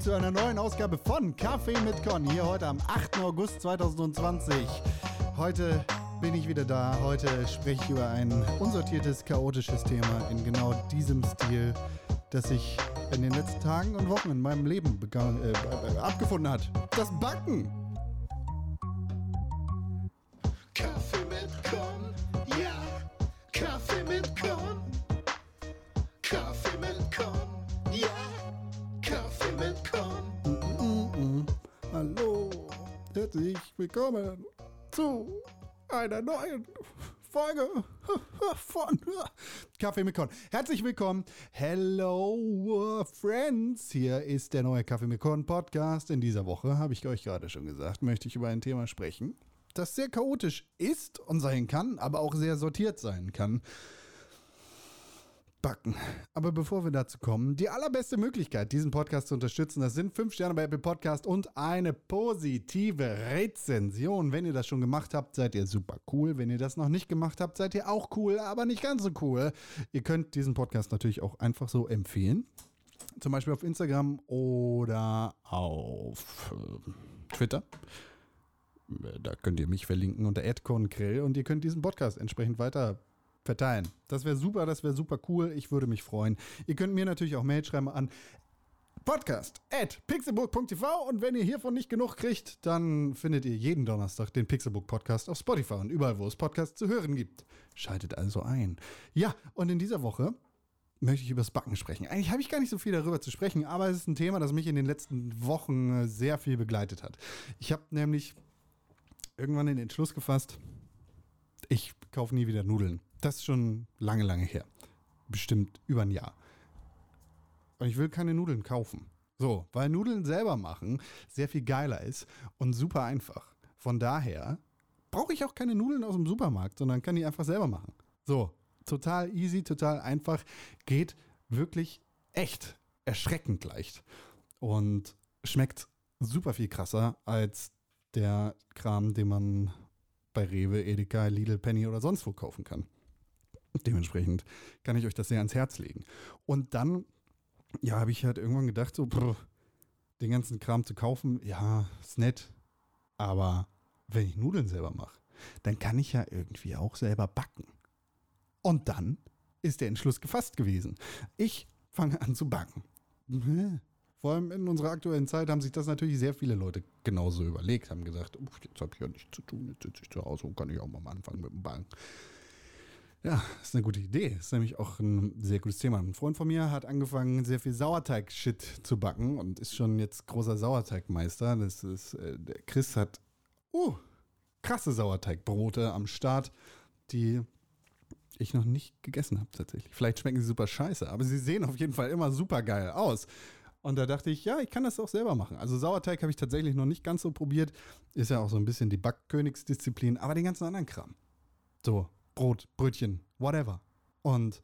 zu einer neuen Ausgabe von Kaffee mit Con. Hier heute am 8. August 2020. Heute bin ich wieder da. Heute spreche ich über ein unsortiertes, chaotisches Thema in genau diesem Stil, das sich in den letzten Tagen und Wochen in meinem Leben begann, äh, abgefunden hat. Das Backen. Kaffee mit Con, ja, Kaffee mit Con. Herzlich willkommen zu einer neuen Folge von Kaffee mit Con. Herzlich willkommen. Hello, Friends. Hier ist der neue Kaffee mit Con Podcast. In dieser Woche, habe ich euch gerade schon gesagt, möchte ich über ein Thema sprechen, das sehr chaotisch ist und sein kann, aber auch sehr sortiert sein kann. Backen. Aber bevor wir dazu kommen, die allerbeste Möglichkeit, diesen Podcast zu unterstützen, das sind 5 Sterne bei Apple Podcast und eine positive Rezension. Wenn ihr das schon gemacht habt, seid ihr super cool. Wenn ihr das noch nicht gemacht habt, seid ihr auch cool, aber nicht ganz so cool. Ihr könnt diesen Podcast natürlich auch einfach so empfehlen. Zum Beispiel auf Instagram oder auf äh, Twitter. Da könnt ihr mich verlinken unter @concrell und ihr könnt diesen Podcast entsprechend weiter verteilen. Das wäre super, das wäre super cool. Ich würde mich freuen. Ihr könnt mir natürlich auch Mail schreiben an podcast at pixelburg.tv und wenn ihr hiervon nicht genug kriegt, dann findet ihr jeden Donnerstag den Pixelbook Podcast auf Spotify und überall, wo es Podcasts zu hören gibt. Schaltet also ein. Ja, und in dieser Woche möchte ich über das Backen sprechen. Eigentlich habe ich gar nicht so viel darüber zu sprechen, aber es ist ein Thema, das mich in den letzten Wochen äh, sehr viel begleitet hat. Ich habe nämlich irgendwann den Entschluss gefasst, ich kaufe nie wieder Nudeln. Das ist schon lange, lange her. Bestimmt über ein Jahr. Und ich will keine Nudeln kaufen. So, weil Nudeln selber machen sehr viel geiler ist und super einfach. Von daher brauche ich auch keine Nudeln aus dem Supermarkt, sondern kann die einfach selber machen. So, total easy, total einfach. Geht wirklich echt erschreckend leicht. Und schmeckt super viel krasser als der Kram, den man bei Rewe, Edeka, Lidl, Penny oder sonst wo kaufen kann. Dementsprechend kann ich euch das sehr ans Herz legen. Und dann, ja, habe ich halt irgendwann gedacht, so, brr, den ganzen Kram zu kaufen, ja, ist nett. Aber wenn ich Nudeln selber mache, dann kann ich ja irgendwie auch selber backen. Und dann ist der Entschluss gefasst gewesen. Ich fange an zu backen. Vor allem in unserer aktuellen Zeit haben sich das natürlich sehr viele Leute genauso überlegt, haben gesagt, "Uff, jetzt habe ich ja nichts zu tun, jetzt sitze ich zu Hause und kann ich auch mal anfangen mit dem Backen. Ja, ist eine gute Idee. Ist nämlich auch ein sehr gutes Thema. Ein Freund von mir hat angefangen, sehr viel Sauerteig-Shit zu backen und ist schon jetzt großer Sauerteigmeister. Das ist, äh, Chris hat, uh, krasse Sauerteigbrote am Start, die ich noch nicht gegessen habe tatsächlich. Vielleicht schmecken sie super scheiße, aber sie sehen auf jeden Fall immer super geil aus. Und da dachte ich, ja, ich kann das auch selber machen. Also Sauerteig habe ich tatsächlich noch nicht ganz so probiert. Ist ja auch so ein bisschen die Backkönigsdisziplin, aber den ganzen anderen Kram. So, Brot, Brötchen, whatever. Und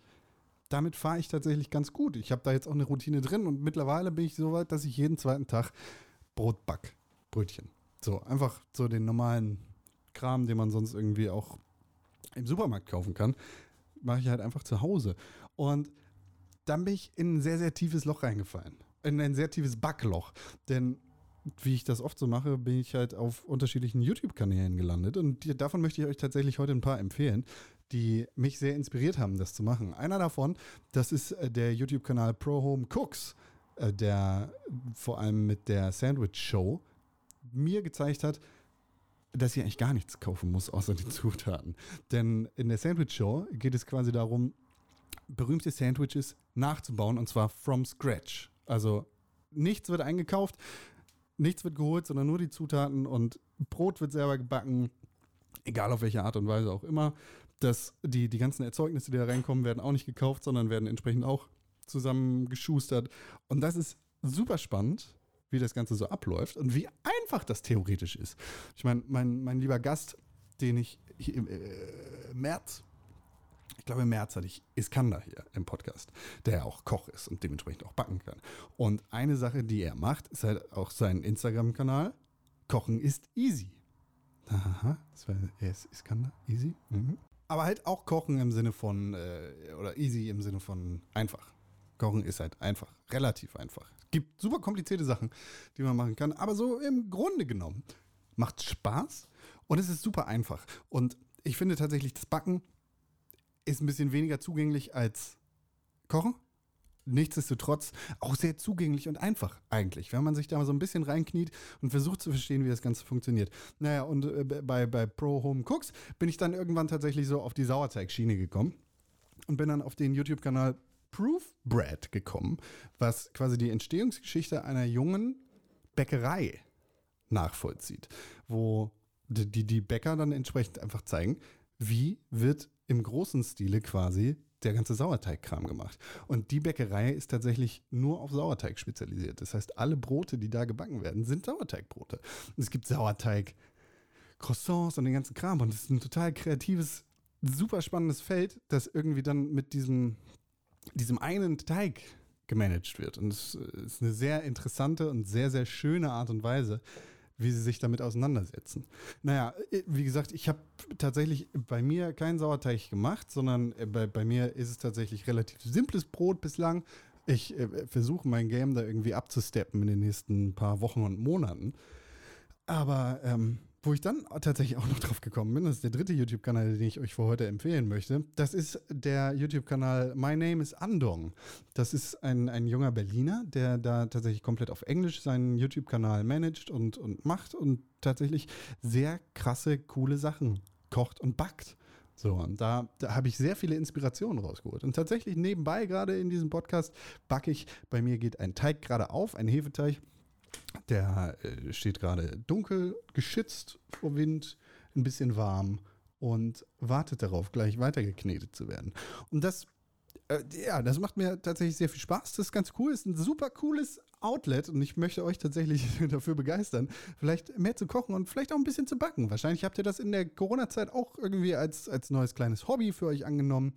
damit fahre ich tatsächlich ganz gut. Ich habe da jetzt auch eine Routine drin und mittlerweile bin ich so weit, dass ich jeden zweiten Tag Brot back. Brötchen. So, einfach so den normalen Kram, den man sonst irgendwie auch im Supermarkt kaufen kann, mache ich halt einfach zu Hause. Und dann bin ich in ein sehr, sehr tiefes Loch reingefallen. In ein sehr tiefes Backloch. Denn wie ich das oft so mache, bin ich halt auf unterschiedlichen YouTube-Kanälen gelandet. Und die, davon möchte ich euch tatsächlich heute ein paar empfehlen, die mich sehr inspiriert haben, das zu machen. Einer davon, das ist äh, der YouTube-Kanal Pro Home Cooks, äh, der vor allem mit der Sandwich Show mir gezeigt hat, dass ich eigentlich gar nichts kaufen muss, außer die Zutaten. Denn in der Sandwich Show geht es quasi darum, berühmte Sandwiches nachzubauen und zwar from scratch. Also nichts wird eingekauft, nichts wird geholt, sondern nur die Zutaten und Brot wird selber gebacken, egal auf welche Art und Weise auch immer. Das, die, die ganzen Erzeugnisse, die da reinkommen, werden auch nicht gekauft, sondern werden entsprechend auch zusammengeschustert. Und das ist super spannend, wie das Ganze so abläuft und wie einfach das theoretisch ist. Ich meine, mein, mein lieber Gast, den ich hier im äh, März ich glaube, im März hatte ich Iskander hier im Podcast, der auch Koch ist und dementsprechend auch backen kann. Und eine Sache, die er macht, ist halt auch sein Instagram-Kanal. Kochen ist easy. Aha, das war er ist Iskander, easy. Mhm. Aber halt auch Kochen im Sinne von, äh, oder easy im Sinne von einfach. Kochen ist halt einfach, relativ einfach. Es gibt super komplizierte Sachen, die man machen kann, aber so im Grunde genommen macht Spaß und es ist super einfach. Und ich finde tatsächlich, das Backen ist ein bisschen weniger zugänglich als Kochen. Nichtsdestotrotz auch sehr zugänglich und einfach eigentlich, wenn man sich da mal so ein bisschen reinkniet und versucht zu verstehen, wie das Ganze funktioniert. Naja, und äh, bei, bei Pro Home Cooks bin ich dann irgendwann tatsächlich so auf die Sauerteigschiene gekommen und bin dann auf den YouTube-Kanal Proof Bread gekommen, was quasi die Entstehungsgeschichte einer jungen Bäckerei nachvollzieht, wo die, die, die Bäcker dann entsprechend einfach zeigen, wie wird im großen Stile quasi der ganze Sauerteigkram gemacht. Und die Bäckerei ist tatsächlich nur auf Sauerteig spezialisiert. Das heißt, alle Brote, die da gebacken werden, sind Sauerteigbrote. Und es gibt Sauerteig, Croissants und den ganzen Kram. Und es ist ein total kreatives, super spannendes Feld, das irgendwie dann mit diesem, diesem einen Teig gemanagt wird. Und es ist eine sehr interessante und sehr, sehr schöne Art und Weise, wie sie sich damit auseinandersetzen. Naja, äh, wie gesagt, ich habe tatsächlich bei mir keinen Sauerteig gemacht, sondern äh, bei, bei mir ist es tatsächlich relativ simples Brot bislang. Ich äh, versuche mein Game da irgendwie abzusteppen in den nächsten paar Wochen und Monaten. Aber ähm, wo ich dann tatsächlich auch noch drauf gekommen bin, das ist der dritte YouTube-Kanal, den ich euch für heute empfehlen möchte. Das ist der YouTube-Kanal My Name is Andong. Das ist ein, ein junger Berliner, der da tatsächlich komplett auf Englisch seinen YouTube-Kanal managt und, und macht und tatsächlich sehr krasse, coole Sachen kocht und backt. So, und da, da habe ich sehr viele Inspirationen rausgeholt. Und tatsächlich nebenbei, gerade in diesem Podcast, backe ich, bei mir geht ein Teig gerade auf, ein Hefeteig. Der äh, steht gerade dunkel, geschützt vor Wind, ein bisschen warm und wartet darauf, gleich weitergeknetet zu werden. Und das, äh, ja, das macht mir tatsächlich sehr viel Spaß. Das ist ganz cool, ist ein super cooles Outlet und ich möchte euch tatsächlich dafür begeistern, vielleicht mehr zu kochen und vielleicht auch ein bisschen zu backen. Wahrscheinlich habt ihr das in der Corona-Zeit auch irgendwie als, als neues kleines Hobby für euch angenommen.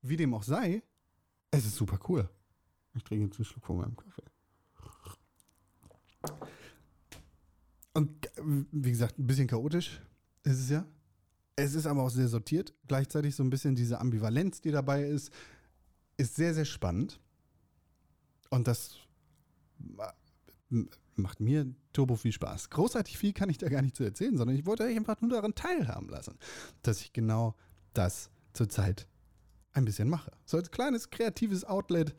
Wie dem auch sei, es ist super cool. Ich trinke jetzt einen Schluck von meinem Kaffee. Und wie gesagt, ein bisschen chaotisch ist es ja. Es ist aber auch sehr sortiert. Gleichzeitig so ein bisschen diese Ambivalenz, die dabei ist, ist sehr, sehr spannend. Und das macht mir turbo viel Spaß. Großartig viel kann ich da gar nicht zu erzählen, sondern ich wollte euch einfach nur daran teilhaben lassen, dass ich genau das zurzeit ein bisschen mache. So als kleines kreatives Outlet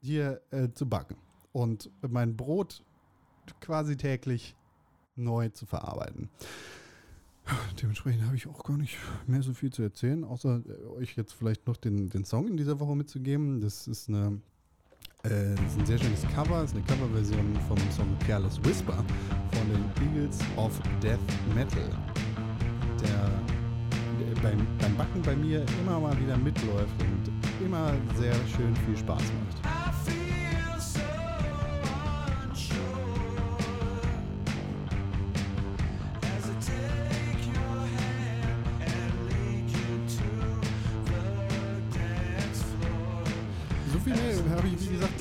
hier äh, zu backen. Und mein Brot quasi täglich neu zu verarbeiten. Dementsprechend habe ich auch gar nicht mehr so viel zu erzählen, außer äh, euch jetzt vielleicht noch den, den Song in dieser Woche mitzugeben. Das ist, eine, äh, das ist ein sehr schönes Cover, das ist eine Coverversion vom Song Careless Whisper von den Eagles of Death Metal, der, beim, beim Backen bei mir immer mal wieder mitläuft und immer sehr schön viel Spaß macht.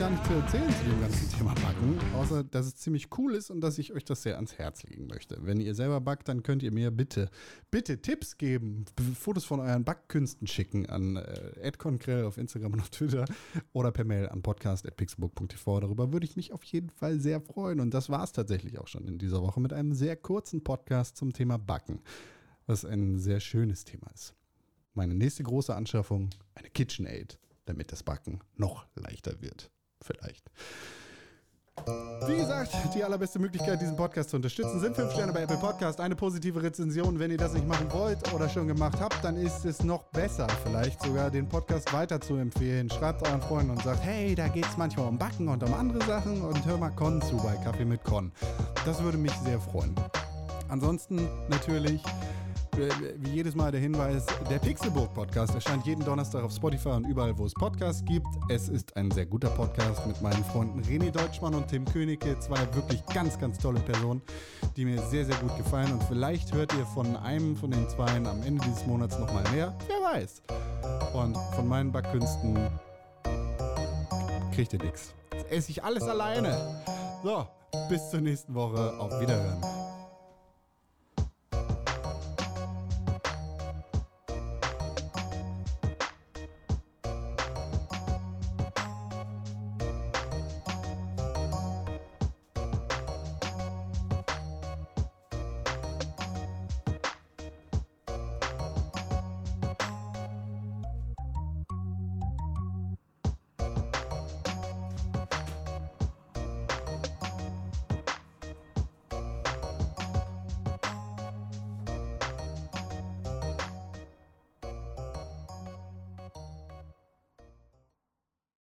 Gar nicht zu erzählen zu dem ganzen Thema Backen, außer dass es ziemlich cool ist und dass ich euch das sehr ans Herz legen möchte. Wenn ihr selber backt, dann könnt ihr mir bitte, bitte Tipps geben, Fotos von euren Backkünsten schicken an äh, auf Instagram und auf Twitter oder per Mail an podcast@pixelbook.tv. Darüber würde ich mich auf jeden Fall sehr freuen. Und das war es tatsächlich auch schon in dieser Woche mit einem sehr kurzen Podcast zum Thema Backen, was ein sehr schönes Thema ist. Meine nächste große Anschaffung, eine KitchenAid damit das Backen noch leichter wird. Vielleicht. Wie gesagt, die allerbeste Möglichkeit, diesen Podcast zu unterstützen, sind 5 Sterne bei Apple Podcast. Eine positive Rezension. Wenn ihr das nicht machen wollt oder schon gemacht habt, dann ist es noch besser, vielleicht sogar den Podcast weiter zu empfehlen. Schreibt euren Freunden und sagt, hey, da geht es manchmal um Backen und um andere Sachen und hör mal Con zu bei Kaffee mit Con. Das würde mich sehr freuen. Ansonsten natürlich wie jedes Mal der Hinweis, der Pixelburg Podcast erscheint jeden Donnerstag auf Spotify und überall, wo es Podcasts gibt. Es ist ein sehr guter Podcast mit meinen Freunden René Deutschmann und Tim Königke, zwei wirklich ganz, ganz tolle Personen, die mir sehr, sehr gut gefallen. Und vielleicht hört ihr von einem von den zweien am Ende dieses Monats nochmal mehr. Wer weiß. Und von meinen Backkünsten kriegt ihr nichts. Esse ich alles alleine. So, bis zur nächsten Woche. Auf Wiederhören.